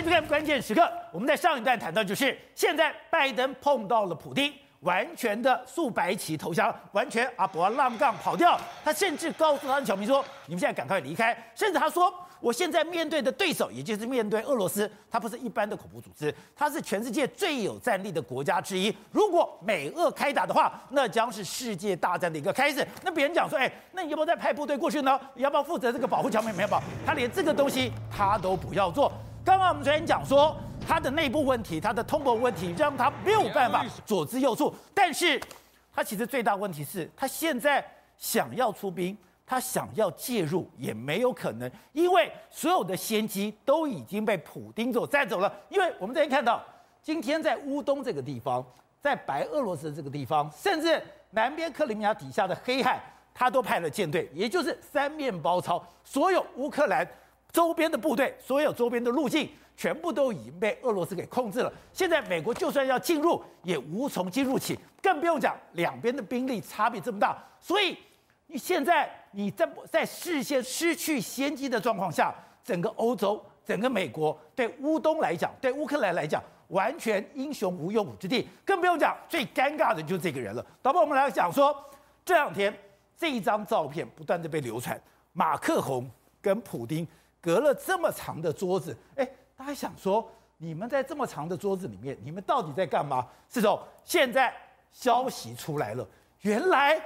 迎收看关键时刻。我们在上一段谈到，就是现在拜登碰到了普丁，完全的素白旗投降，完全啊不要浪杠跑掉。他甚至告诉他的小民说：“你们现在赶快离开。”甚至他说。我现在面对的对手，也就是面对俄罗斯，他不是一般的恐怖组织，他是全世界最有战力的国家之一。如果美俄开打的话，那将是世界大战的一个开始。那别人讲说，哎，那你要不要再派部队过去呢？你要不要负责这个保护桥没有保？他连这个东西他都不要做。刚刚我们昨天讲说，他的内部问题，他的通膨问题，让他没有办法左支右绌。但是，他其实最大问题是他现在想要出兵。他想要介入也没有可能，因为所有的先机都已经被普丁所占走了。因为我们这边看到，今天在乌东这个地方，在白俄罗斯这个地方，甚至南边克里米亚底下的黑海，他都派了舰队，也就是三面包抄，所有乌克兰周边的部队，所有周边的路径，全部都已经被俄罗斯给控制了。现在美国就算要进入，也无从进入起，更不用讲两边的兵力差别这么大，所以。你现在你在在事先失去先机的状况下，整个欧洲、整个美国对乌东来讲，对乌克兰来讲，完全英雄无用武之地。更不用讲最尴尬的就是这个人了。导播，我们来讲说，这两天这一张照片不断的被流传，马克宏跟普丁隔了这么长的桌子，哎，大家想说，你们在这么长的桌子里面，你们到底在干嘛？是总，现在消息出来了，原来。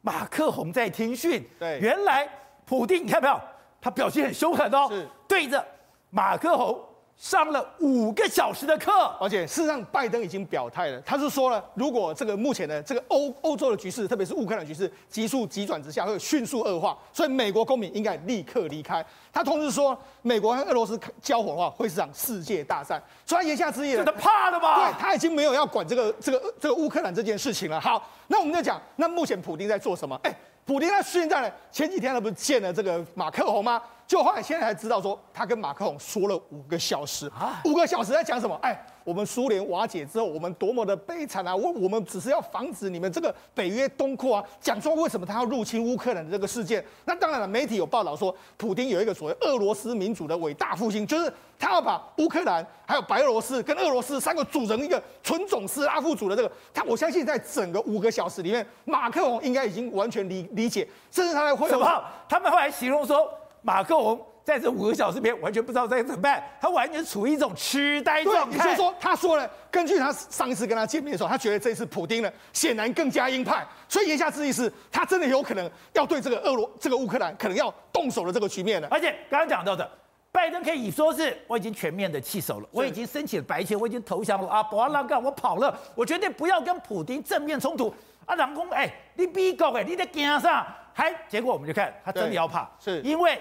马克宏在听讯，对，原来普丁你看没有？他表现很凶狠哦，是对着马克宏上了五个小时的课，而且事实上拜登已经表态了，他是说了，如果这个目前的这个欧欧洲的局势，特别是乌克兰局势急速急转直下，会迅速恶化，所以美国公民应该立刻离开。他同时说，美国和俄罗斯交火的话，会是场世界大战。所以他言下之意，他怕了吧？对，他已经没有要管这个这个这个乌克兰这件事情了。好，那我们就讲，那目前普丁在做什么？哎，普丁他现在呢？前几天他不是见了这个马克宏吗？就后来现在才知道说，他跟马克龙说了五个小时，五个小时在讲什么？哎。我们苏联瓦解之后，我们多么的悲惨啊！我我们只是要防止你们这个北约东扩啊，讲说为什么他要入侵乌克兰的这个事件。那当然了，媒体有报道说，普京有一个所谓俄罗斯民主的伟大复兴，就是他要把乌克兰还有白俄罗斯跟俄罗斯三个组成一个纯种斯拉夫族的这个。他我相信在整个五个小时里面，马克龙应该已经完全理理解，甚至他在会什么？他们后来形容说，马克宏。在这五个小时里面，完全不知道该怎么办，他完全处于一种痴呆状态。也就是说，他说了，根据他上一次跟他见面的时候，他觉得这次普丁呢，显然更加鹰派，所以言下之意是，他真的有可能要对这个俄罗这个乌克兰可能要动手的这个局面了。而且刚刚讲到的，拜登可以说是我已经全面的弃守了，我已经申请了白签，我已经投降了啊，不要浪干，我跑了，我绝对不要跟普丁正面冲突。啊，老公，哎，你逼狗哎，你在干啥？还结果我们就看他真的要怕，是因为。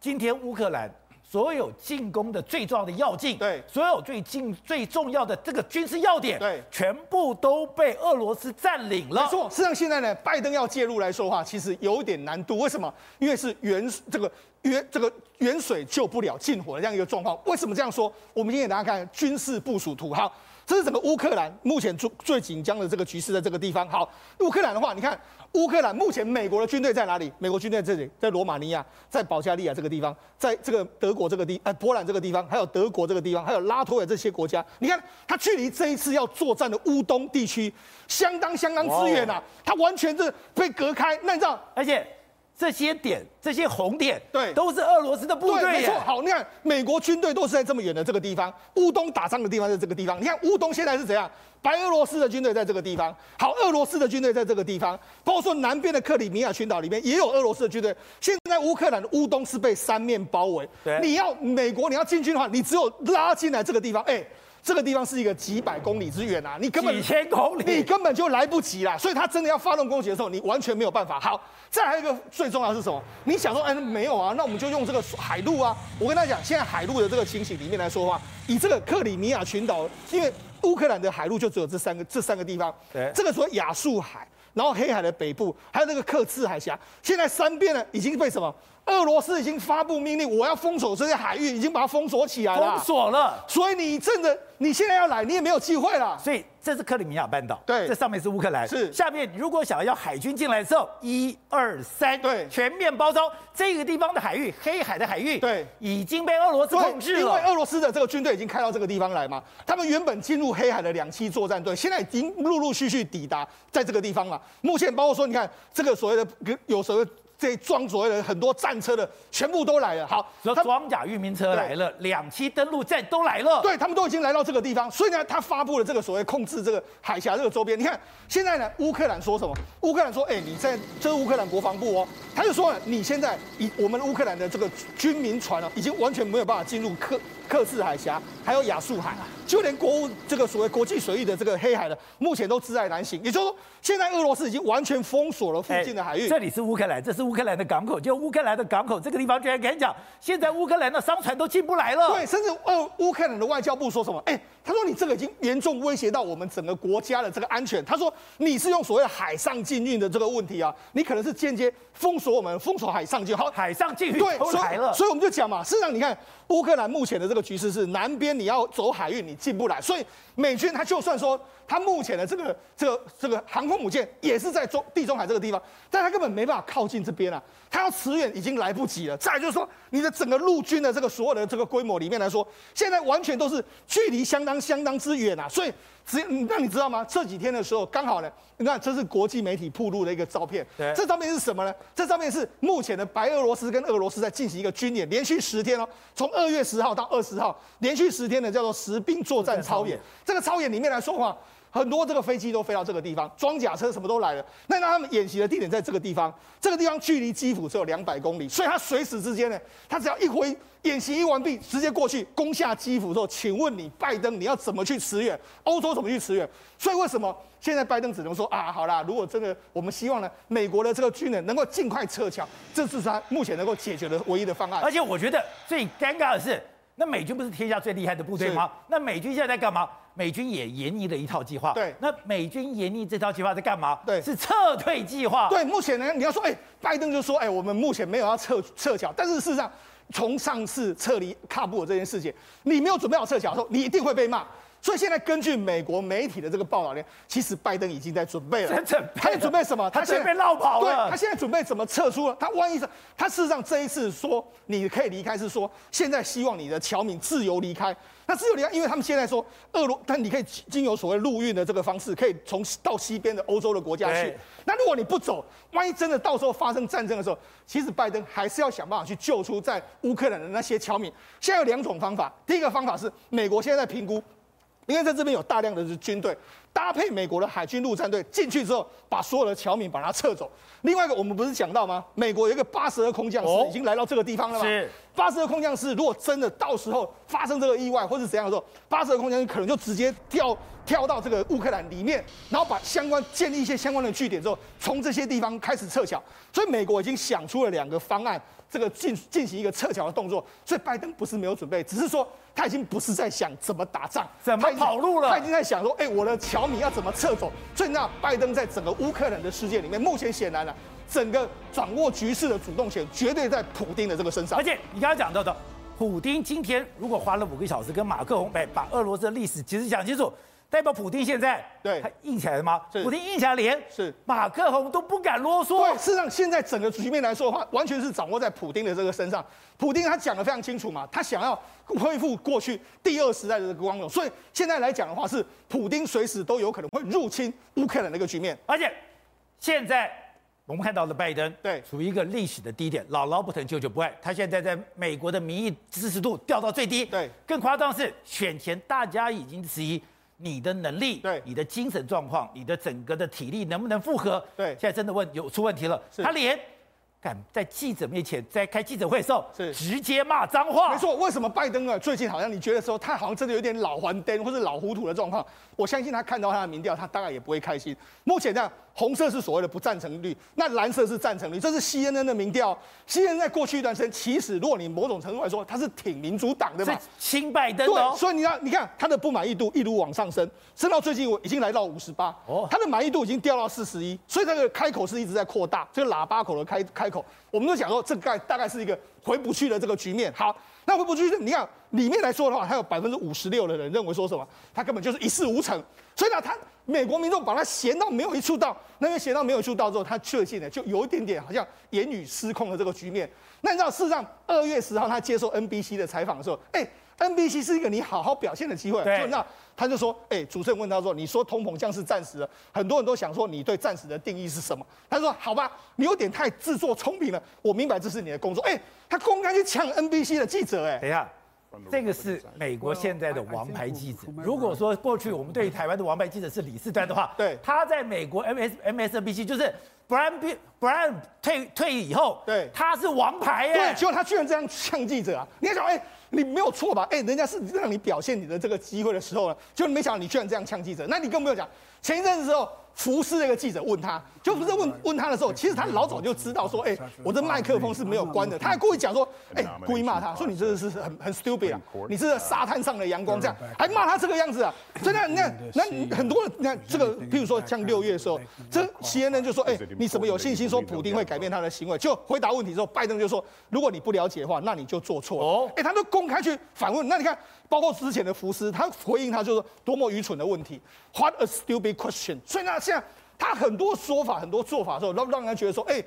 今天乌克兰所有进攻的最重要的要进，对，所有最近最重要的这个军事要点，对，全部都被俄罗斯占领了。没错，事实上现在呢，拜登要介入来说的话，其实有点难度。为什么？因为是远这个远这个远水救不了近火的这样一个状况。为什么这样说？我们今天给大家看军事部署图，好。这是整个乌克兰目前最最紧张的这个局势，在这个地方。好，乌克兰的话，你看乌克兰目前美国的军队在哪里？美国军队在这里，在罗马尼亚，在保加利亚这个地方，在这个德国这个地，呃，波兰这个地方，还有德国这个地方，还有拉脱维这些国家。你看，它距离这一次要作战的乌东地区相当相当之远呐，它完全是被隔开。那你知道，而且。这些点，这些红点，对，都是俄罗斯的部队。没错，好，你看，美国军队都是在这么远的这个地方，乌东打仗的地方在这个地方。你看，乌东现在是怎样？白俄罗斯的军队在这个地方，好，俄罗斯的军队在这个地方，包括说南边的克里米亚群岛里面也有俄罗斯的军队。现在乌克兰的乌东是被三面包围，你要美国你要进军的话，你只有拉进来这个地方，哎。这个地方是一个几百公里之远啊，你根本几千公里，你根本就来不及啦。所以他真的要发动攻击的时候，你完全没有办法。好，再来一个最重要的是什么？你想说，哎，没有啊，那我们就用这个海陆啊。我跟他讲，现在海陆的这个情形里面来说的话，以这个克里米亚群岛，因为乌克兰的海陆就只有这三个这三个地方，对，这个所谓亚速海，然后黑海的北部，还有那个克赤海峡，现在三边呢已经被什么？俄罗斯已经发布命令，我要封锁这些海域，已经把它封锁起来了。封锁了，所以你真的你现在要来，你也没有机会了。所以这是克里米亚半岛，对，这上面是乌克兰，是下面如果想要海军进来的时候，一二三，对，全面包抄这个地方的海域，黑海的海域，对，已经被俄罗斯控制了。因为俄罗斯的这个军队已经开到这个地方来嘛，他们原本进入黑海的两栖作战队，现在已经陆陆续续抵达在这个地方了。目前包括说，你看这个所谓的有所谓。这装所谓的很多战车的全部都来了，好，说装甲运兵车来了，两栖登陆舰都来了，对，他们都已经来到这个地方，所以呢，他发布了这个所谓控制这个海峡这个周边。你看现在呢，乌克兰说什么？乌克兰说，哎，你在这是乌克兰国防部哦，他就说，你现在以我们乌克兰的这个军民船啊，已经完全没有办法进入克克制海峡，还有亚速海，就连国务这个所谓国际水域的这个黑海的，目前都自在难行。也就是说，现在俄罗斯已经完全封锁了附近的海域。这里是乌克兰，这是乌克兰的港口，就乌克兰的港口这个地方，居然跟你讲，现在乌克兰的商船都进不来了。对，甚至呃乌克兰的外交部说什么？哎，他说你这个已经严重威胁到我们整个国家的这个安全。他说你是用所谓海上禁运的这个问题啊，你可能是间接封锁我们，封锁海上禁。好，海上禁运对，所以，所以我们就讲嘛，事实上你看。乌克兰目前的这个局势是南边你要走海运你进不来，所以美军他就算说他目前的这个这个这个航空母舰也是在中地中海这个地方，但他根本没办法靠近这边啊，他要驰援已经来不及了。再来就是说你的整个陆军的这个所有的这个规模里面来说，现在完全都是距离相当相当之远啊，所以。只，那你知道吗？这几天的时候，刚好呢，你看这是国际媒体曝露的一个照片。对，这照片是什么呢？这照片是目前的白俄罗斯跟俄罗斯在进行一个军演，连续十天哦，从二月十号到二十号，连续十天的叫做实兵作战操演。这个操演里面来说的话。很多这个飞机都飞到这个地方，装甲车什么都来了。那让他们演习的地点在这个地方，这个地方距离基辅只有两百公里，所以他随时之间呢，他只要一回演习一完毕，直接过去攻下基辅之后，请问你拜登你要怎么去驰援？欧洲怎么去驰援？所以为什么现在拜登只能说啊，好啦，如果真的我们希望呢，美国的这个军人能够尽快撤侨，这是他目前能够解决的唯一的方案。而且我觉得最尴尬的是，那美军不是天下最厉害的部队吗？那美军现在在干嘛？美军也研拟了一套计划。对，那美军研拟这套计划在干嘛？对，是撤退计划。对，目前呢，你要说，哎，拜登就说，哎，我们目前没有要撤撤侨，但是事实上，从上次撤离喀布尔这件事情，你没有准备好撤侨的时候，你一定会被骂。所以现在根据美国媒体的这个报道呢，其实拜登已经在准备了。他在准备什么？他现在被绕跑了。对，他现在准备怎么撤出了？他万一是他事实上这一次说你可以离开，是说现在希望你的侨民自由离开。那自由离开，因为他们现在说俄罗，但你可以经由所谓陆运的这个方式，可以从到西边的欧洲的国家去。那如果你不走，万一真的到时候发生战争的时候，其实拜登还是要想办法去救出在乌克兰的那些侨民。现在有两种方法，第一个方法是美国现在在评估。因为在这边有大量的军队，搭配美国的海军陆战队进去之后，把所有的侨民把它撤走。另外一个，我们不是讲到吗？美国有一个八十二空降师已经来到这个地方了吗？是。八十二空降师如果真的到时候发生这个意外或是怎样的时候，八十二空降师可能就直接跳跳到这个乌克兰里面，然后把相关建立一些相关的据点之后，从这些地方开始撤侨。所以美国已经想出了两个方案。这个进进行一个撤侨的动作，所以拜登不是没有准备，只是说他已经不是在想怎么打仗，怎么跑路了，他已经在想说，哎，我的侨民要怎么撤走。所以那拜登在整个乌克兰的世界里面，目前显然了，整个掌握局势的主动权绝对在普丁的这个身上。而且你刚刚讲到的，普丁今天如果花了五个小时跟马克龙哎把俄罗斯的历史其实讲清楚。代表普京现在对他硬起来了吗？普京硬起来连是马克宏都不敢啰嗦。对，事实上现在整个局面来说的话，完全是掌握在普京的这个身上。普京他讲的非常清楚嘛，他想要恢复过去第二时代的这个光荣，所以现在来讲的话，是普京随时都有可能会入侵乌克兰的一个局面。而且现在我们看到了拜登对处于一个历史的低点，姥姥不疼舅舅不爱，他现在在美国的民意支持度掉到最低。对，更夸张的是选前大家已经质疑。你的能力，对，你的精神状况，你的整个的体力能不能负荷？对，现在真的问有出问题了。他连敢在记者面前在开记者会的时候，是直接骂脏话。没错，为什么拜登啊最近好像你觉得说他好像真的有点老黄灯或者老糊涂的状况？我相信他看到他的民调，他当然也不会开心。目前这样红色是所谓的不赞成率，那蓝色是赞成率，这是 CNN 的民调。CNN 在过去一段时间，其实如果你某种程度来说，他是挺民主党的嘛，亲拜登的。对，所以你要你看他的不满意度一路往上升，升到最近我已经来到五十八，哦，他的满意度已经掉到四十一，所以这个开口是一直在扩大，这个喇叭口的开开口，我们都讲说这个大概是一个回不去的这个局面。好。那会不会就是，你看里面来说的话，还有百分之五十六的人认为说什么，他根本就是一事无成。所以呢，他美国民众把他闲到没有一处到，那个闲到没有一处到之后，他确信呢，就有一点点好像言语失控的这个局面。那你知道，事实上二月十号他接受 NBC 的采访的时候，哎，NBC 是一个你好好表现的机会。对，那他就说，哎，主持人问他说，你说通膨像是暂时的，很多人都想说你对暂时的定义是什么？他说，好吧，你有点太自作聪明了，我明白这是你的工作。哎。他公开去抢 NBC 的记者，哎，等一下，这个是美国现在的王牌记者。如果说过去我们对于台湾的王牌记者是李四端的话，对，他在美国 MS MSNBC 就是 Brian Brian 退退役以后，对，他是王牌，哎，对，结果他居然这样呛记者啊！你要想，哎，你没有错吧？哎，人家是让你表现你的这个机会的时候呢，就没想到你居然这样呛记者，那你更不用讲，前一阵子时候。福斯那个记者问他，就不是问问他的时候，其实他老早就知道说，哎，我这麦克风是没有关的，他还故意讲说，哎，故意骂他说你真的是很很 stupid 啊，你是沙滩上的阳光这样，还骂他这个样子啊，所以那那那很多人你看这个，譬如说像六月的时候，这 CNN 就说，哎，你怎么有信心说普丁会改变他的行为？就回答问题之后，拜登就说，如果你不了解的话，那你就做错了。哎，他都公开去反问，那你看。包括之前的福斯，他回应他就是多么愚蠢的问题，What a stupid question。所以呢，现在他很多说法、很多做法的时候，让让人觉得说，哎，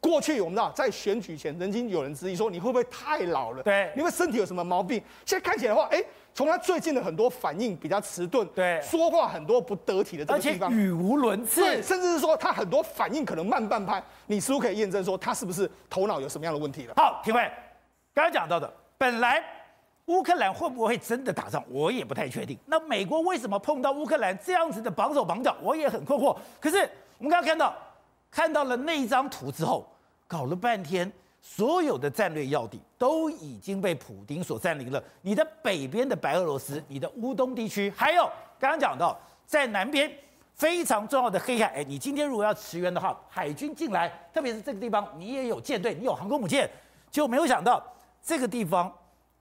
过去我们知道在选举前曾经有人质疑说，你会不会太老了？对，你会身体有什么毛病？现在看起来的话，哎，从他最近的很多反应比较迟钝，对，说话很多不得体的这个地方，语无伦次，对，甚至是说他很多反应可能慢半拍，你是不是可以验证说他是不是头脑有什么样的问题了？好，评委，刚刚讲到的，本来。乌克兰会不会真的打仗？我也不太确定。那美国为什么碰到乌克兰这样子的绑手绑脚？我也很困惑。可是我们刚刚看到，看到了那一张图之后，搞了半天，所有的战略要地都已经被普丁所占领了。你的北边的白俄罗斯，你的乌东地区，还有刚刚讲到在南边非常重要的黑海。哎，你今天如果要驰援的话，海军进来，特别是这个地方，你也有舰队，你有航空母舰，就没有想到这个地方。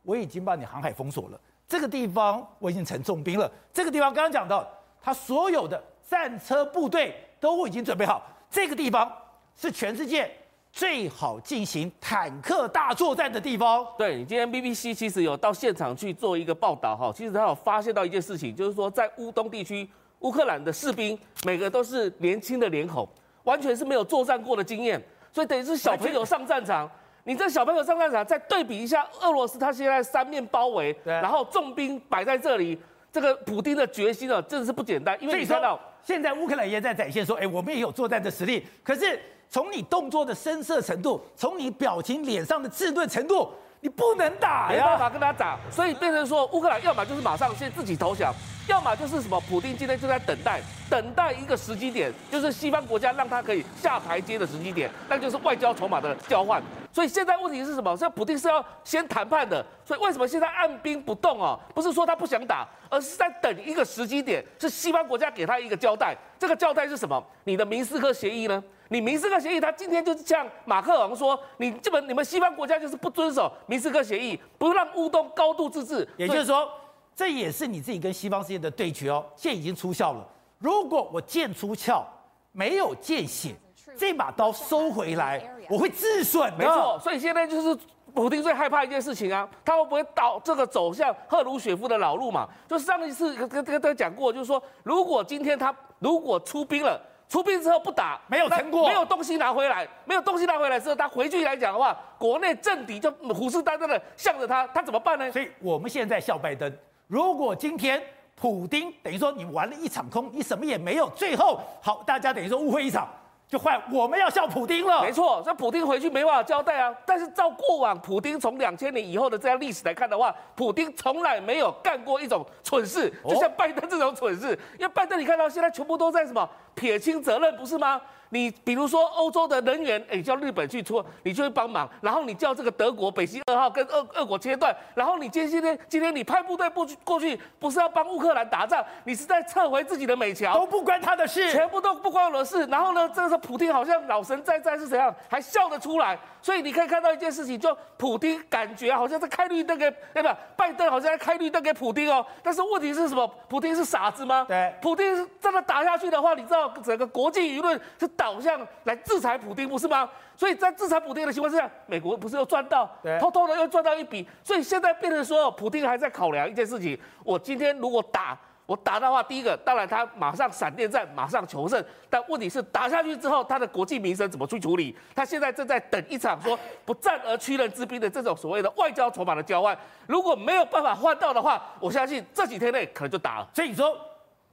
我已经把你航海封锁了，这个地方我已经成重兵了。这个地方刚刚讲到，他所有的战车部队都已经准备好。这个地方是全世界最好进行坦克大作战的地方。对，你今天 BBC 其实有到现场去做一个报道哈，其实他有发现到一件事情，就是说在乌东地区，乌克兰的士兵每个都是年轻的脸孔，完全是没有作战过的经验，所以等于是小朋友上战场。你这小朋友上战场，再对比一下俄罗斯，他现在三面包围，然后重兵摆在这里，这个普丁的决心啊，真的是不简单。因为你看到现在乌克兰也在展现说，哎，我们也有作战的实力。可是从你动作的深色程度，从你表情脸上的稚嫩程度，你不能打呀，没办法跟他打，所以变成说乌克兰要么就是马上先自己投降。要么就是什么，普丁今天就在等待，等待一个时机点，就是西方国家让他可以下台阶的时机点，那就是外交筹码的交换。所以现在问题是什么？现在普丁是要先谈判的，所以为什么现在按兵不动啊？不是说他不想打，而是在等一个时机点，是西方国家给他一个交代。这个交代是什么？你的明斯克协议呢？你明斯克协议，他今天就是向马克龙说，你基本你们西方国家就是不遵守明斯克协议，不让乌东高度自治，也就是说。这也是你自己跟西方世界的对决哦，剑已经出鞘了。如果我剑出鞘没有见血，这把刀收回来，我会自损的。没错，所以现在就是普京最害怕一件事情啊，他会不会倒这个走向赫鲁雪夫的老路嘛？就是上一次跟跟跟他讲过，就是说如果今天他如果出兵了，出兵之后不打，没有成果，没有东西拿回来，没有东西拿回来之后，他回去来讲的话，国内政敌就虎视眈眈的向着他，他怎么办呢？所以我们现在笑拜登。如果今天普丁等于说你玩了一场空，你什么也没有，最后好，大家等于说误会一场，就换我们要笑普丁了。没错，这普丁回去没办法交代啊。但是照过往普丁从两千年以后的这样历史来看的话，普丁从来没有干过一种蠢事，就像拜登这种蠢事。因为拜登你看到现在全部都在什么撇清责任，不是吗？你比如说欧洲的人员，哎，叫日本去出，你就会帮忙，然后你叫这个德国北溪二号跟俄俄国切断，然后你今天今天你派部队不去过去，不是要帮乌克兰打仗，你是在撤回自己的美侨，都不关他的事，全部都不关我的事。然后呢，这个时候普丁好像老神在在是怎样，还笑得出来。所以你可以看到一件事情，就普丁感觉好像在开绿灯给，对吧？拜登好像在开绿灯给普丁哦。但是问题是什么？普丁是傻子吗？对，普丁真的打下去的话，你知道整个国际舆论是导向来制裁普丁，不是吗？所以在制裁普丁的情况之下，美国不是又赚到，偷偷的又赚到一笔。所以现在变成说，普丁还在考量一件事情：我今天如果打。我打的话，第一个当然他马上闪电战，马上求胜。但问题是打下去之后，他的国际名声怎么去处理？他现在正在等一场说不战而屈人之兵的这种所谓的外交筹码的交换。如果没有办法换到的话，我相信这几天内可能就打了。所以你说。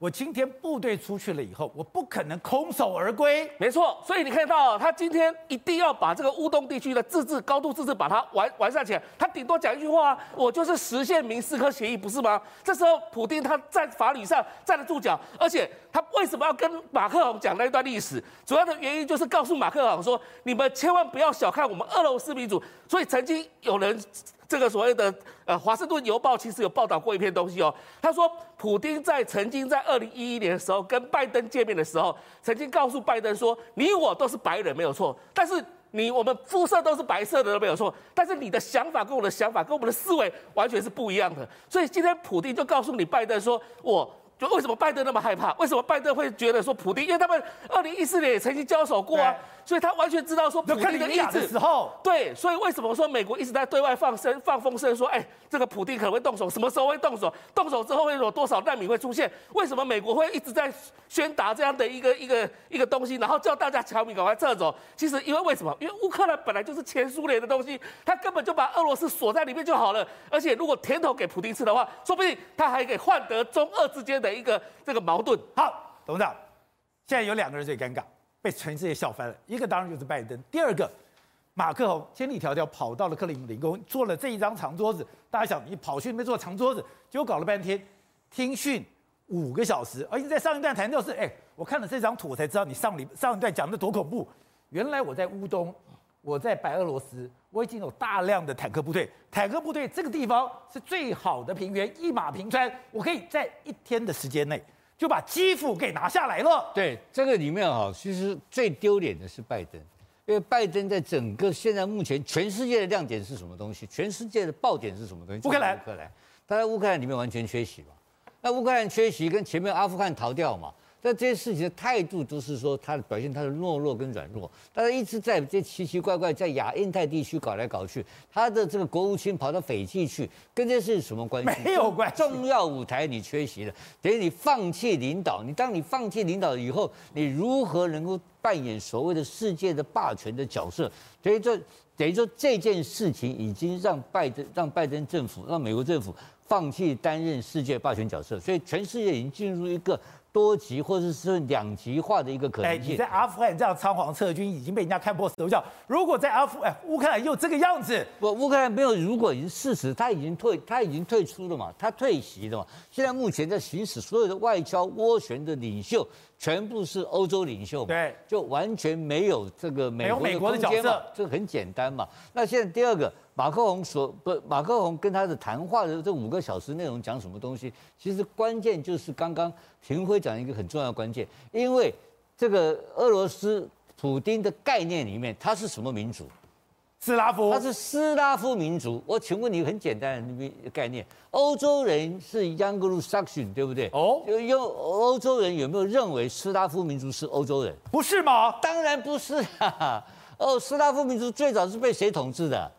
我今天部队出去了以后，我不可能空手而归。没错，所以你看到他今天一定要把这个乌东地区的自治、高度自治把它完完善起来。他顶多讲一句话，我就是实现明斯克协议，不是吗？这时候普丁他在法理上站得住脚，而且他为什么要跟马克龙讲那一段历史？主要的原因就是告诉马克龙说，你们千万不要小看我们俄罗斯民主。所以曾经有人。这个所谓的呃，《华盛顿邮报》其实有报道过一篇东西哦。他说，普京在曾经在二零一一年的时候跟拜登见面的时候，曾经告诉拜登说：“你我都是白人，没有错。但是你我们肤色都是白色的，都没有错。但是你的想法跟我的想法跟我们的思维完全是不一样的。所以今天普京就告诉你拜登说，我。”就为什么拜登那么害怕？为什么拜登会觉得说普丁？因为他们二零一四年也曾经交手过啊，所以他完全知道说普丁的意思。时候，对，所以为什么说美国一直在对外放声放风声说，哎，这个普丁可能会动手，什么时候会动手？动手之后会有多少难民会出现？为什么美国会一直在宣达这样的一个一个一个东西，然后叫大家侨民赶快撤走？其实因为为什么？因为乌克兰本来就是前苏联的东西，他根本就把俄罗斯锁在里面就好了。而且如果甜头给普丁吃的话，说不定他还可以换得中俄之间的。一个这个矛盾。好，董事长，现在有两个人最尴尬，被全世界笑翻了。一个当然就是拜登，第二个马克宏千里迢迢跑到了克里姆林宫，坐了这一张长桌子。大家想，你跑去那边坐长桌子，结果搞了半天听训五个小时。而且在上一段谈到是，哎，我看了这张图，我才知道你上里上一段讲的多恐怖。原来我在乌东，我在白俄罗斯，我已经有大量的坦克部队。坦克部队这个地方是最好的平原，一马平川，我可以在一天的时间内就把基辅给拿下来了。对，这个里面哈，其实最丢脸的是拜登，因为拜登在整个现在目前全世界的亮点是什么东西？全世界的爆点是什么东西？乌克兰，乌克兰，他在乌克兰里面完全缺席嘛？那乌克兰缺席跟前面阿富汗逃掉嘛？但这些事情的态度都是说，他的表现他的懦弱跟软弱，但是一直在这奇奇怪怪在亚印太地区搞来搞去，他的这个国务卿跑到斐济去，跟这事什么关系？没有关系。重要舞台你缺席了，等于你放弃领导。你当你放弃领导以后，你如何能够扮演所谓的世界的霸权的角色？所以这，等于说这件事情已经让拜登、让拜登政府、让美国政府放弃担任世界霸权角色，所以全世界已经进入一个。多极或者是两极化的一个可能性。哎，你在阿富汗这样仓皇撤军，已经被人家看破手脚。如果在阿富哎乌克兰又这个样子，不，乌克兰没有，如果已经事实，他已经退，他已经退出了嘛，他退席了嘛。现在目前在行使所有的外交斡旋的领袖，全部是欧洲领袖嘛，对，就完全没有这个美国的空间嘛，这个很简单嘛。那现在第二个。马克宏所不，马克宏跟他的谈话的这五个小时内容讲什么东西？其实关键就是刚刚廷辉讲一个很重要的关键，因为这个俄罗斯普丁的概念里面，他是什么民族？斯拉夫，他是斯拉夫民族。我请问你很简单的概念，欧洲人是 y a n g l o s a x o n 对不对？哦，就用欧洲人有没有认为斯拉夫民族是欧洲人？不是吗？当然不是啊！哦，斯拉夫民族最早是被谁统治的？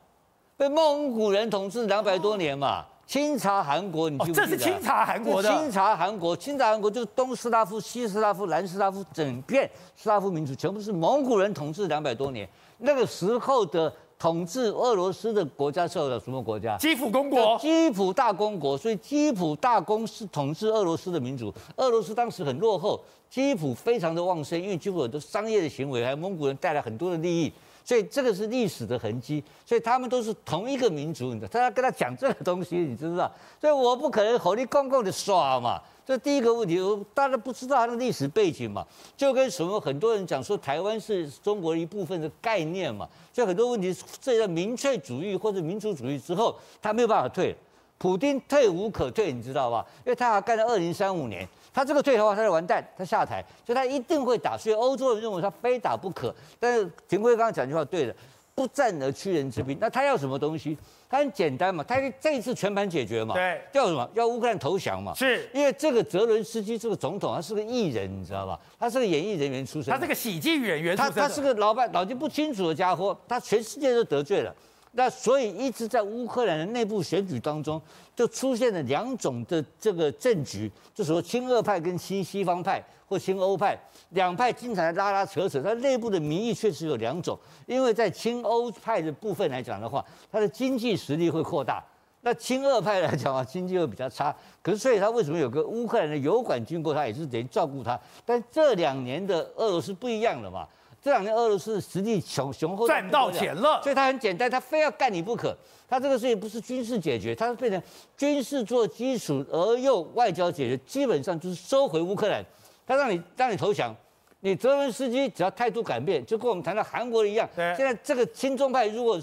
被蒙古人统治两百多年嘛，清查韩国，你记不记得？这是清查韩国的。清查韩国，清查韩国就是东斯拉夫、西斯拉夫、南斯拉夫，整片斯拉夫民族全部是蒙古人统治两百多年。那个时候的统治俄罗斯的国家叫什么国家？基辅公国。基辅大公国，所以基辅大公是统治俄罗斯的民族。俄罗斯当时很落后，基辅非常的旺盛，因为基辅有很多商业的行为，还有蒙古人带来很多的利益。所以这个是历史的痕迹，所以他们都是同一个民族，你知道？他要跟他讲这个东西，你知不知道？所以我不可能和你公共的耍嘛。这第一个问题，大家不知道他的历史背景嘛，就跟什么很多人讲说台湾是中国一部分的概念嘛，所以很多问题这个民粹主义或者民族主义之后，他没有办法退，普丁退无可退，你知道吧？因为他还干到二零三五年，他这个退的话，他就完蛋，他下台，所以他一定会打，所以欧洲人认为他非打不可。但是廷辉刚刚讲句话对的，不战而屈人之兵，那他要什么东西？他很简单嘛，他这一次全盘解决嘛，对，要什么？要乌克兰投降嘛，是因为这个泽伦斯基这个总统他是个艺人，你知道吧？他是个演艺人员出身，他是个喜剧演员出身，他他是个老板脑筋不清楚的家伙，他全世界都得罪了。那所以一直在乌克兰的内部选举当中，就出现了两种的这个政局，就说亲俄派跟亲西方派或亲欧派两派经常拉拉扯扯。它内部的民意确实有两种，因为在亲欧派的部分来讲的话，它的经济实力会扩大；那亲俄派来讲啊，经济会比较差。可是所以他为什么有个乌克兰的油管经过，他也是等于照顾他。但这两年的俄罗斯不一样了嘛。这两年俄罗斯实力雄雄厚，赚到钱了，所以他很简单，他非要干你不可。他这个事情不是军事解决，他是变成军事做基础而又外交解决，基本上就是收回乌克兰。他让你让你投降，你泽伦斯基只要态度改变，就跟我们谈到韩国一样。对现在这个亲中派如果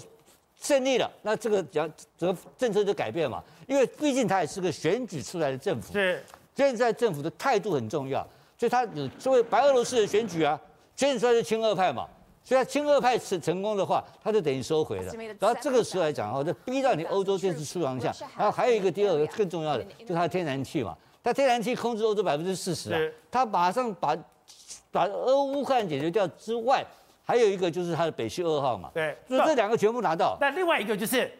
胜利了，那这个讲这个政策就改变嘛，因为毕竟他也是个选举出来的政府。是现在政府的态度很重要，所以他有作为白俄罗斯的选举啊。选出来是亲俄派嘛，所以他亲俄派成成功的话，他就等于收回了。然后这个时候来讲哈，就逼到你欧洲电视出洋相。然后还有一个第二个更重要的，就是他的天然气嘛，他天然气控制欧洲百分之四十啊，他马上把把俄乌克兰解决掉之外，还有一个就是他的北溪二号嘛。对，所以这两个全部拿到。那另外一个就是，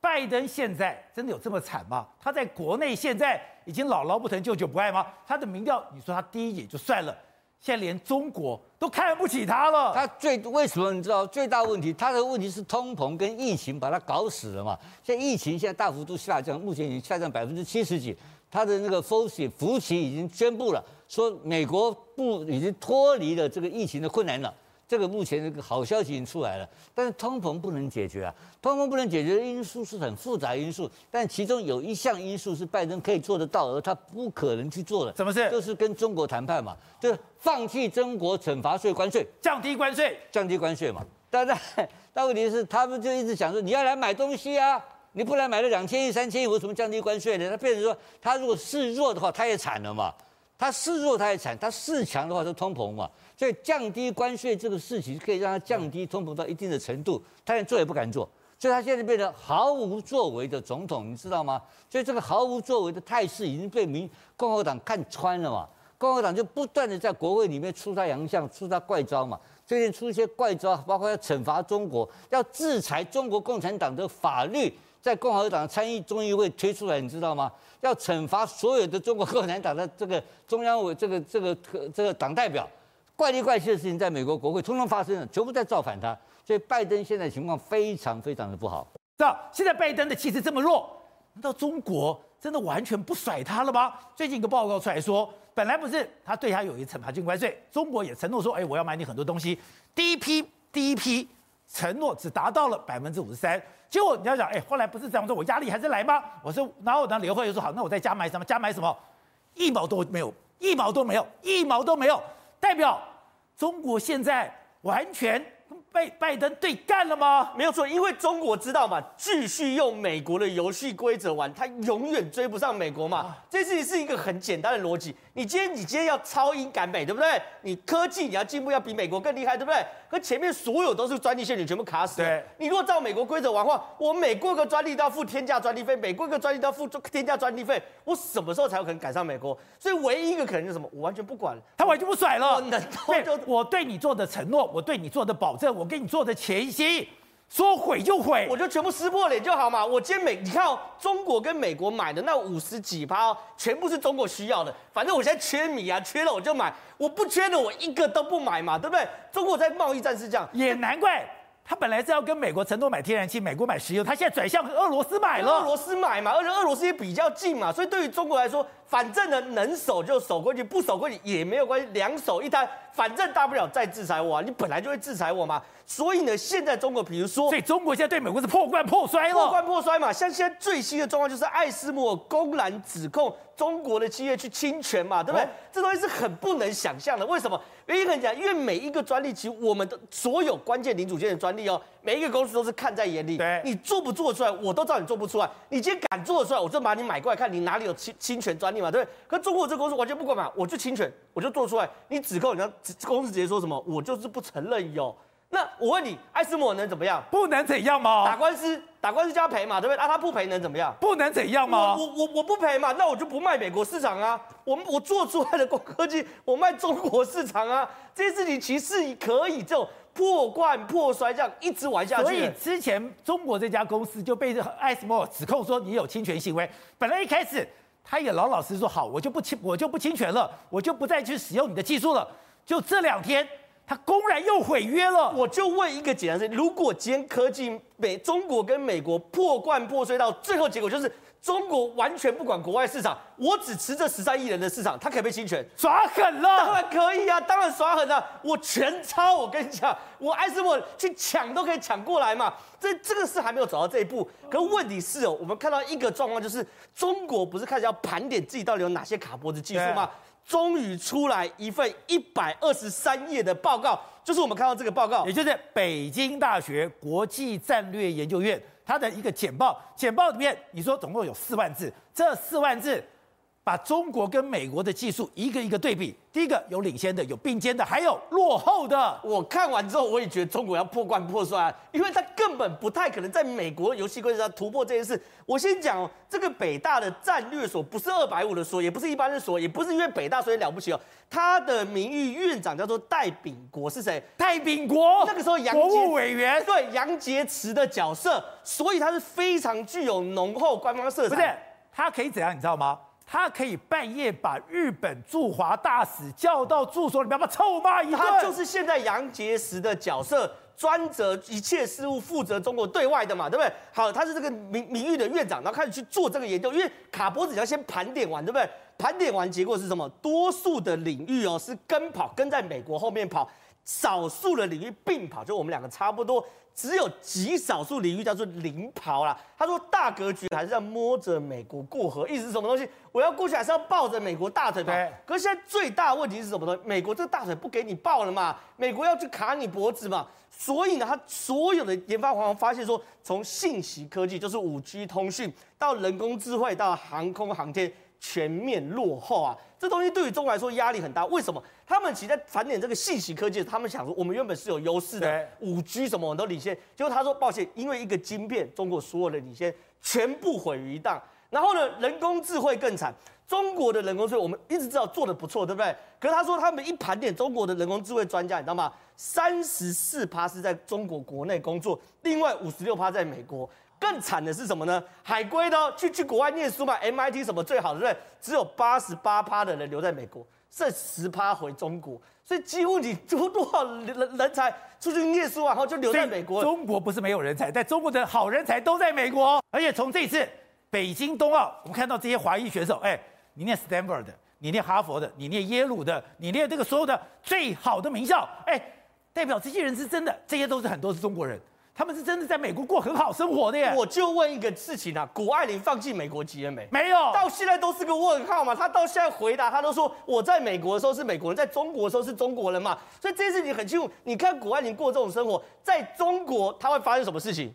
拜登现在真的有这么惨吗？他在国内现在已经姥姥不疼舅舅不爱吗？他的民调，你说他第一也就算了。现在连中国都看不起他了。他最为什么你知道最大问题？他的问题是通膨跟疫情把他搞死了嘛？现在疫情现在大幅度下降，目前已经下降百分之七十几。他的那个福奇福奇已经宣布了，说美国不已经脱离了这个疫情的困难了。这个目前这个好消息已经出来了，但是通膨不能解决啊！通膨不能解决的因素是很复杂的因素，但其中有一项因素是拜登可以做得到，而他不可能去做的。什么事？就是跟中国谈判嘛，就是放弃中国惩罚税、关税，降低关税，降低关税嘛。但是，但问题是，他们就一直想说，你要来买东西啊，你不来买了两千亿、三千亿，为什么降低关税呢？他变成说，他如果示弱的话，他也惨了嘛。他示弱，他也惨；他示强的话，就通膨嘛。所以降低关税这个事情可以让他降低通膨到一定的程度，他连做也不敢做，所以他现在变得毫无作为的总统，你知道吗？所以这个毫无作为的态势已经被民共和党看穿了嘛。共和党就不断的在国会里面出他洋相，出他怪招嘛。最近出一些怪招，包括要惩罚中国，要制裁中国共产党的法律，在共和党参议众议会推出来，你知道吗？要惩罚所有的中国共产党的这个中央委这个这个这个党代表。怪里怪气的事情在美国国会通通发生了，全部在造反他，所以拜登现在情况非常非常的不好。知道现在拜登的气势这么弱，难道中国真的完全不甩他了吗？最近一个报告出来说，本来不是他对他有一惩罚性关税，中国也承诺说，哎，我要买你很多东西。第一批第一批承诺只达到了百分之五十三，结果你要想，哎，后来不是这样说，我压力还是来吗？我说，然后呢，联会又说好，那我再加买什么？加买什么？一毛都没有，一毛都没有，一毛都没有，代表。中国现在完全被拜登对干了吗？没有错，因为中国知道嘛，继续用美国的游戏规则玩，他永远追不上美国嘛。这事情是一个很简单的逻辑。你今天你今天要超英赶美，对不对？你科技你要进步，要比美国更厉害，对不对？可前面所有都是专利陷阱，全部卡死。对，你如果照美国规则玩的话，我每过个专利都要付天价专利费，每过个专利都要付天价专利费，我什么时候才有可能赶上美国？所以唯一一个可能是什么？我完全不管，他完全不甩了。能对，我对你做的承诺，我对你做的保证，我给你做的前夕。说毁就毁，我就全部撕破脸就好嘛。我今天美，你看哦，中国跟美国买的那五十几趴，全部是中国需要的。反正我现在缺米啊，缺了我就买，我不缺的我一个都不买嘛，对不对？中国在贸易战是这样，也难怪他本来是要跟美国承诺买天然气，美国买石油，他现在转向俄罗斯买了。俄罗斯买嘛，而且俄罗斯也比较近嘛，所以对于中国来说，反正呢能守就守过去，不守过去也没有关系，两手一摊，反正大不了再制裁我啊，你本来就会制裁我嘛。所以呢，现在中国比如说，所以中国现在对美国是破罐破摔了，破罐破摔嘛。像现在最新的状况就是艾斯摩公然指控中国的企业去侵权嘛，对不对？哦、这东西是很不能想象的。为什么？原因很简单，因为每一个专利，其实我们的所有关键零组件的专利哦，每一个公司都是看在眼里。对，你做不做出来，我都知道你做不出来。你今天敢做出来，我就把你买过来看，你哪里有侵侵权专利嘛，对不对？可中国这个公司完全不管嘛，我就侵权，我就做出来。你指控，人家公司直接说什么？我就是不承认有。那我问你，艾斯摩能怎么样？不能怎样吗？打官司，打官司就要赔嘛，对不对？啊，他不赔能怎么样？不能怎样吗？我我我不赔嘛，那我就不卖美国市场啊。我我做出来的高科技，我卖中国市场啊。这些事情其实可以这种破罐破摔这样一直玩下去。所以之前中国这家公司就被艾斯摩指控说你有侵权行为。本来一开始他也老老实实说好，我就不侵我就不侵权了，我就不再去使用你的技术了。就这两天。他公然又毁约了，我就问一个简单事：如果今天科技美中国跟美国破罐破摔到最后结果就是中国完全不管国外市场，我只持这十三亿人的市场，他可以被侵权？耍狠了？当然可以啊，当然耍狠了，我全抄。我跟你讲，我艾斯莫去抢都可以抢过来嘛。这这个事还没有走到这一步，可问题是哦，我们看到一个状况就是中国不是开始要盘点自己到底有哪些卡脖子技术吗？终于出来一份一百二十三页的报告，就是我们看到这个报告，也就是北京大学国际战略研究院它的一个简报。简报里面你说总共有四万字，这四万字。把中国跟美国的技术一个一个对比，第一个有领先的，有并肩的，还有落后的。我看完之后，我也觉得中国要破罐破摔，因为他根本不太可能在美国游戏规则上突破这件事。我先讲哦，这个北大的战略所不是二百五的所，也不是一般的所，也不是因为北大所以了不起哦。他的名誉院长叫做戴秉国，是谁？戴秉国，那个时候杨国务委员，对杨洁篪的角色，所以他是非常具有浓厚官方色彩。不是，他可以怎样？你知道吗？他可以半夜把日本驻华大使叫到住所里面，把臭骂一顿。他就是现在杨洁篪的角色，专责一切事务，负责中国对外的嘛，对不对？好，他是这个名名誉的院长，然后开始去做这个研究，因为卡脖子要先盘点完，对不对？盘点完结果是什么？多数的领域哦是跟跑，跟在美国后面跑；少数的领域并跑，就我们两个差不多。只有极少数领域叫做领跑啦。他说大格局还是要摸着美国过河，意思是什么东西？我要过去还是要抱着美国大腿跑？可是现在最大的问题是什么东西？美国这个大腿不给你抱了嘛？美国要去卡你脖子嘛？所以呢，他所有的研发方法发现说，从信息科技就是五 G 通讯到人工智慧到航空航天。全面落后啊！这东西对于中国来说压力很大。为什么？他们其实在盘点这个信息科技，他们想说我们原本是有优势的，五 G 什么我们都领先。结果他说抱歉，因为一个晶片，中国所有的领先全部毁于一旦。然后呢，人工智慧更惨，中国的人工智慧我们一直知道做的不错，对不对？可是他说他们一盘点中国的人工智慧专家，你知道吗？三十四趴是在中国国内工作，另外五十六趴在美国。更惨的是什么呢？海归的、哦、去去国外念书嘛，MIT 什么最好的，对不对？只有八十八趴的人留在美国，剩十趴回中国，所以几乎你多多少人人才出去念书然后就留在美国。中国不是没有人才，但中国的好人才都在美国。而且从这次北京冬奥，我们看到这些华裔选手，哎，你念 Stanford 的，你念哈佛的，你念耶鲁的，你念这个所有的最好的名校，哎，代表这些人是真的，这些都是很多是中国人。他们是真的在美国过很好生活的耶！我就问一个事情啊，谷爱凌放弃美国籍了没？没有，到现在都是个问号嘛。他到现在回答，他都说我在美国的时候是美国人，在中国的时候是中国人嘛。所以这件事情很清楚。你看谷爱凌过这种生活，在中国他会发生什么事情？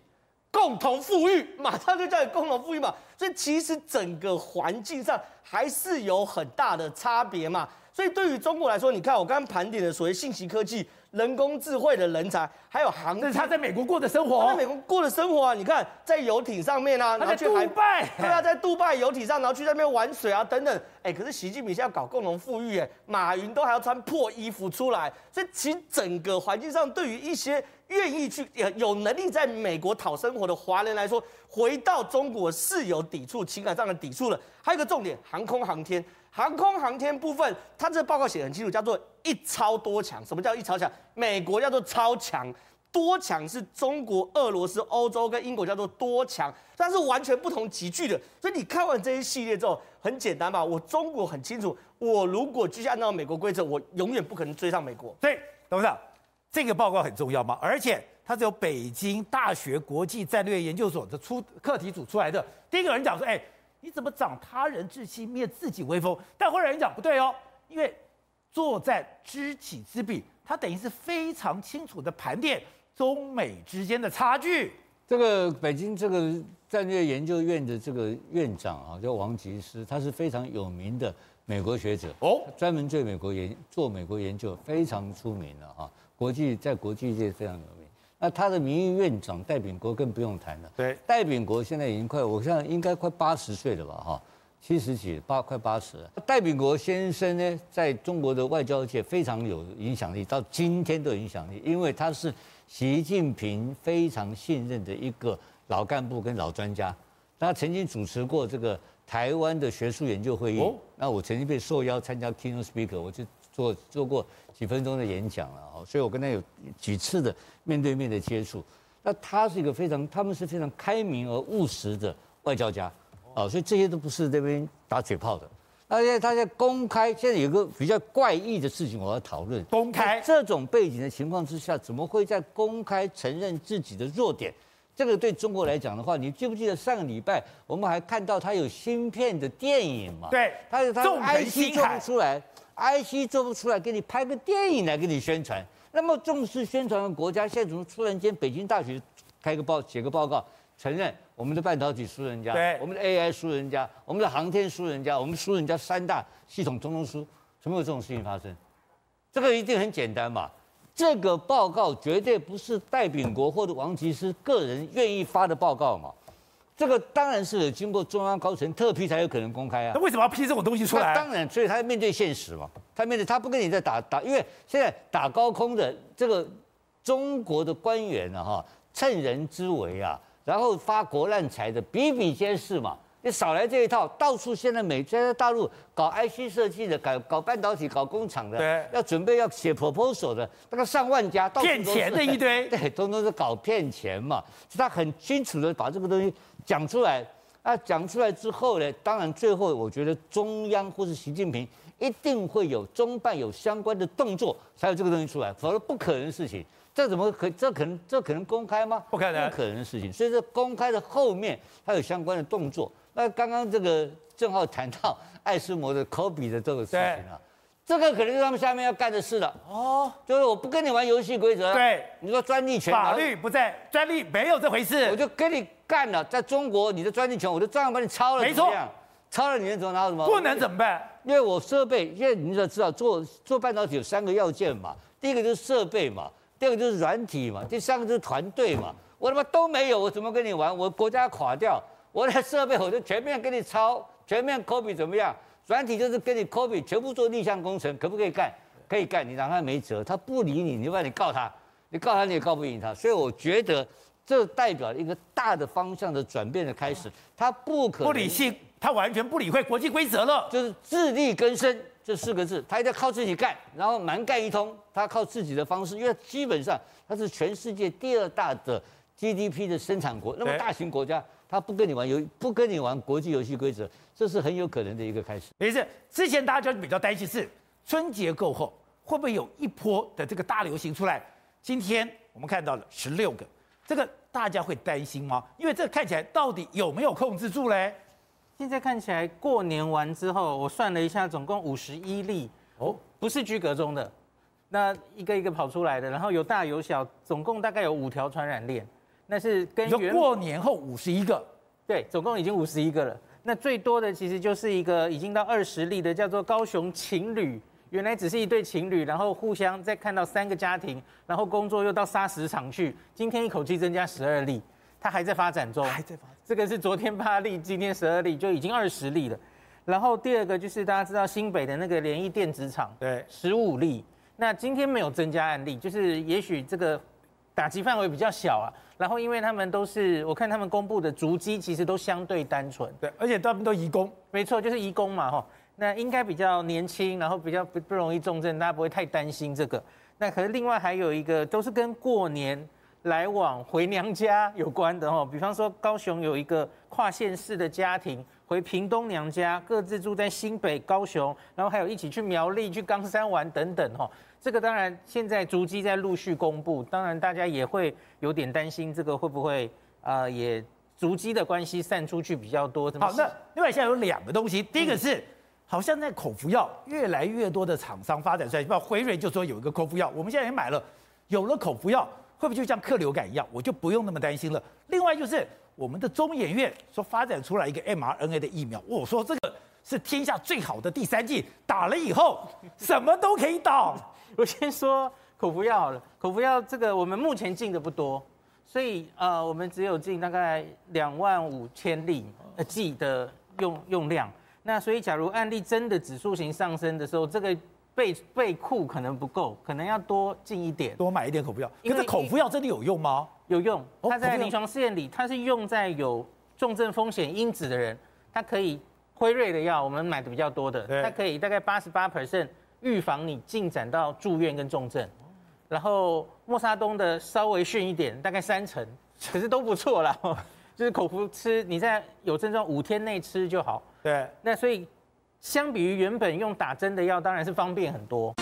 共同富裕，马上就叫你共同富裕嘛。所以其实整个环境上还是有很大的差别嘛。所以对于中国来说，你看我刚刚盘点的所谓信息科技。人工智慧的人才，还有航，这是他在美国过的生活。他在美国过的生活啊，你看在游艇上面啊，然后去杜拜，对啊，在杜拜游艇上，然后去那边玩水啊，等等。哎，可是习近平现在搞共同富裕，哎，马云都还要穿破衣服出来，所以其实整个环境上，对于一些愿意去有能力在美国讨生活的华人来说，回到中国是有抵触，情感上的抵触的。还有一个重点，航空航天。航空航天部分，它这个报告写得很清楚，叫做一超多强。什么叫一超强？美国叫做超强，多强是中国、俄罗斯、欧洲跟英国叫做多强，但是完全不同集聚的。所以你看完这些系列之后，很简单嘛，我中国很清楚，我如果继续按照美国规则，我永远不可能追上美国。对，董事长，这个报告很重要吗？而且它是由北京大学国际战略研究所的出课题组出来的。第一个人讲说，哎，你怎么长他人志气，灭自己威风？但后来人讲不对哦，因为作战知己知彼，他等于是非常清楚的盘点中美之间的差距。这个北京这个战略研究院的这个院长啊，叫王吉思，他是非常有名的美国学者哦，专门对美国研做美国研究非常出名的啊，国际在国际界非常有名。那他的名誉院长戴秉国更不用谈了，对，戴秉国现在已经快，我想应该快八十岁了吧哈。七十几八快八十了。戴秉国先生呢，在中国的外交界非常有影响力，到今天都有影响力，因为他是习近平非常信任的一个老干部跟老专家。他曾经主持过这个台湾的学术研究会议。哦。那我曾经被受邀参加 keynote speaker，我就做做过几分钟的演讲了。所以我跟他有几次的面对面的接触。那他是一个非常，他们是非常开明而务实的外交家。哦，所以这些都不是这边打嘴炮的，而且他在公开，现在有个比较怪异的事情，我要讨论。公开这种背景的情况之下，怎么会在公开承认自己的弱点？这个对中国来讲的话，你记不记得上个礼拜我们还看到他有芯片的电影嘛？对，他他 IC 做不出来，IC 做不出来，给你拍个电影来给你宣传。那么重视宣传的国家，现在怎么突然间北京大学开个报写个报告？承认我们的半导体输人家，我们的 AI 输人家，我们的航天输人家，我们输人家三大系统通通输，怎么有这种事情发生？这个一定很简单嘛，这个报告绝对不是戴秉国或者王岐山个人愿意发的报告嘛，这个当然是有经过中央高层特批才有可能公开啊。那为什么要批这种东西出来？当然，所以他面对现实嘛，他面对他不跟你在打打，因为现在打高空的这个中国的官员啊哈，趁人之危啊。然后发国难财的比比皆是嘛，你少来这一套，到处现在美现在大陆搞 IC 设计的，搞搞半导体、搞工厂的，对，要准备要写 proposal 的，那个上万家，骗钱的一堆，对，通通是搞骗钱嘛。他很清楚的把这个东西讲出来，啊，讲出来之后呢，当然最后我觉得中央或是习近平一定会有中办有相关的动作，才有这个东西出来，否则不可能的事情。这怎么可？这可能？这可能公开吗？不可能，不可能的事情。所以说，公开的后面，它有相关的动作。那刚刚这个正好谈到艾斯摩的科比的这个事情啊，这个可能是他们下面要干的事了。哦，就是我不跟你玩游戏规则。对，你说专利权，法律不在，专利没有这回事。我就跟你干了，在中国你的专利权，我就照样把你抄了。没错，抄了你能怎么拿什么？不能怎么办？因为我设备，因为你要知道，做做半导体有三个要件嘛。第一个就是设备嘛。第二个就是软体嘛，第三个就是团队嘛。我他妈都没有，我怎么跟你玩？我国家垮掉，我的设备我就全面跟你抄，全面 copy 怎么样？软体就是跟你 copy，全部做逆向工程，可不可以干？可以干，你让他没辙，他不理你，你就把你告他，你告他你也告不赢他。所以我觉得这代表一个大的方向的转变的开始，他不可能不理性，他完全不理会国际规则了，就是自力更生。这四个字，他一定要靠自己干，然后蛮干一通。他靠自己的方式，因为基本上他是全世界第二大的 GDP 的生产国，那么大型国家，他不跟你玩游，不跟你玩国际游戏规则，这是很有可能的一个开始。没事，之前大家就比较担心是春节过后会不会有一波的这个大流行出来。今天我们看到了十六个，这个大家会担心吗？因为这看起来到底有没有控制住嘞？现在看起来，过年完之后，我算了一下，总共五十一例哦，不是居隔中的，那一个一个跑出来的，然后有大有小，总共大概有五条传染链。那是跟原过年后五十一个，对，总共已经五十一个了。那最多的其实就是一个已经到二十例的，叫做高雄情侣，原来只是一对情侣，然后互相再看到三个家庭，然后工作又到砂石场去，今天一口气增加十二例。它还在发展中，还在发展。这个是昨天八例，今天十二例，就已经二十例了。然后第二个就是大家知道新北的那个联谊电子厂，对，十五例。那今天没有增加案例，就是也许这个打击范围比较小啊。然后因为他们都是，我看他们公布的足迹其实都相对单纯，对，而且他们都移工，没错，就是移工嘛，哈。那应该比较年轻，然后比较不不容易重症，大家不会太担心这个。那可是另外还有一个，都是跟过年。来往回娘家有关的哦，比方说高雄有一个跨县市的家庭回屏东娘家，各自住在新北、高雄，然后还有一起去苗栗、去冈山玩等等哦。这个当然现在足迹在陆续公布，当然大家也会有点担心，这个会不会呃也足迹的关系散出去比较多？好，那另外现在有两个东西，第一个是、嗯、好像在口服药越来越多的厂商发展出来，比如辉瑞就说有一个口服药，我们现在也买了，有了口服药。会不会就像克流感一样，我就不用那么担心了？另外就是我们的中研院说发展出来一个 mRNA 的疫苗，我说这个是天下最好的第三剂，打了以后什么都可以打。我先说口服药好了，口服药这个我们目前进的不多，所以呃我们只有进大概两万五千例呃剂的用用量。那所以假如案例真的指数型上升的时候，这个。备备库可能不够，可能要多进一点，多买一点口服药。可是口服药真的有用吗？有用，它在临床试验里，它是用在有重症风险因子的人，它可以辉瑞的药，我们买的比较多的，它可以大概八十八 percent 预防你进展到住院跟重症。然后莫沙东的稍微逊一点，大概三成，可是都不错啦。就是口服吃，你在有症状五天内吃就好。对，那所以。相比于原本用打针的药，当然是方便很多。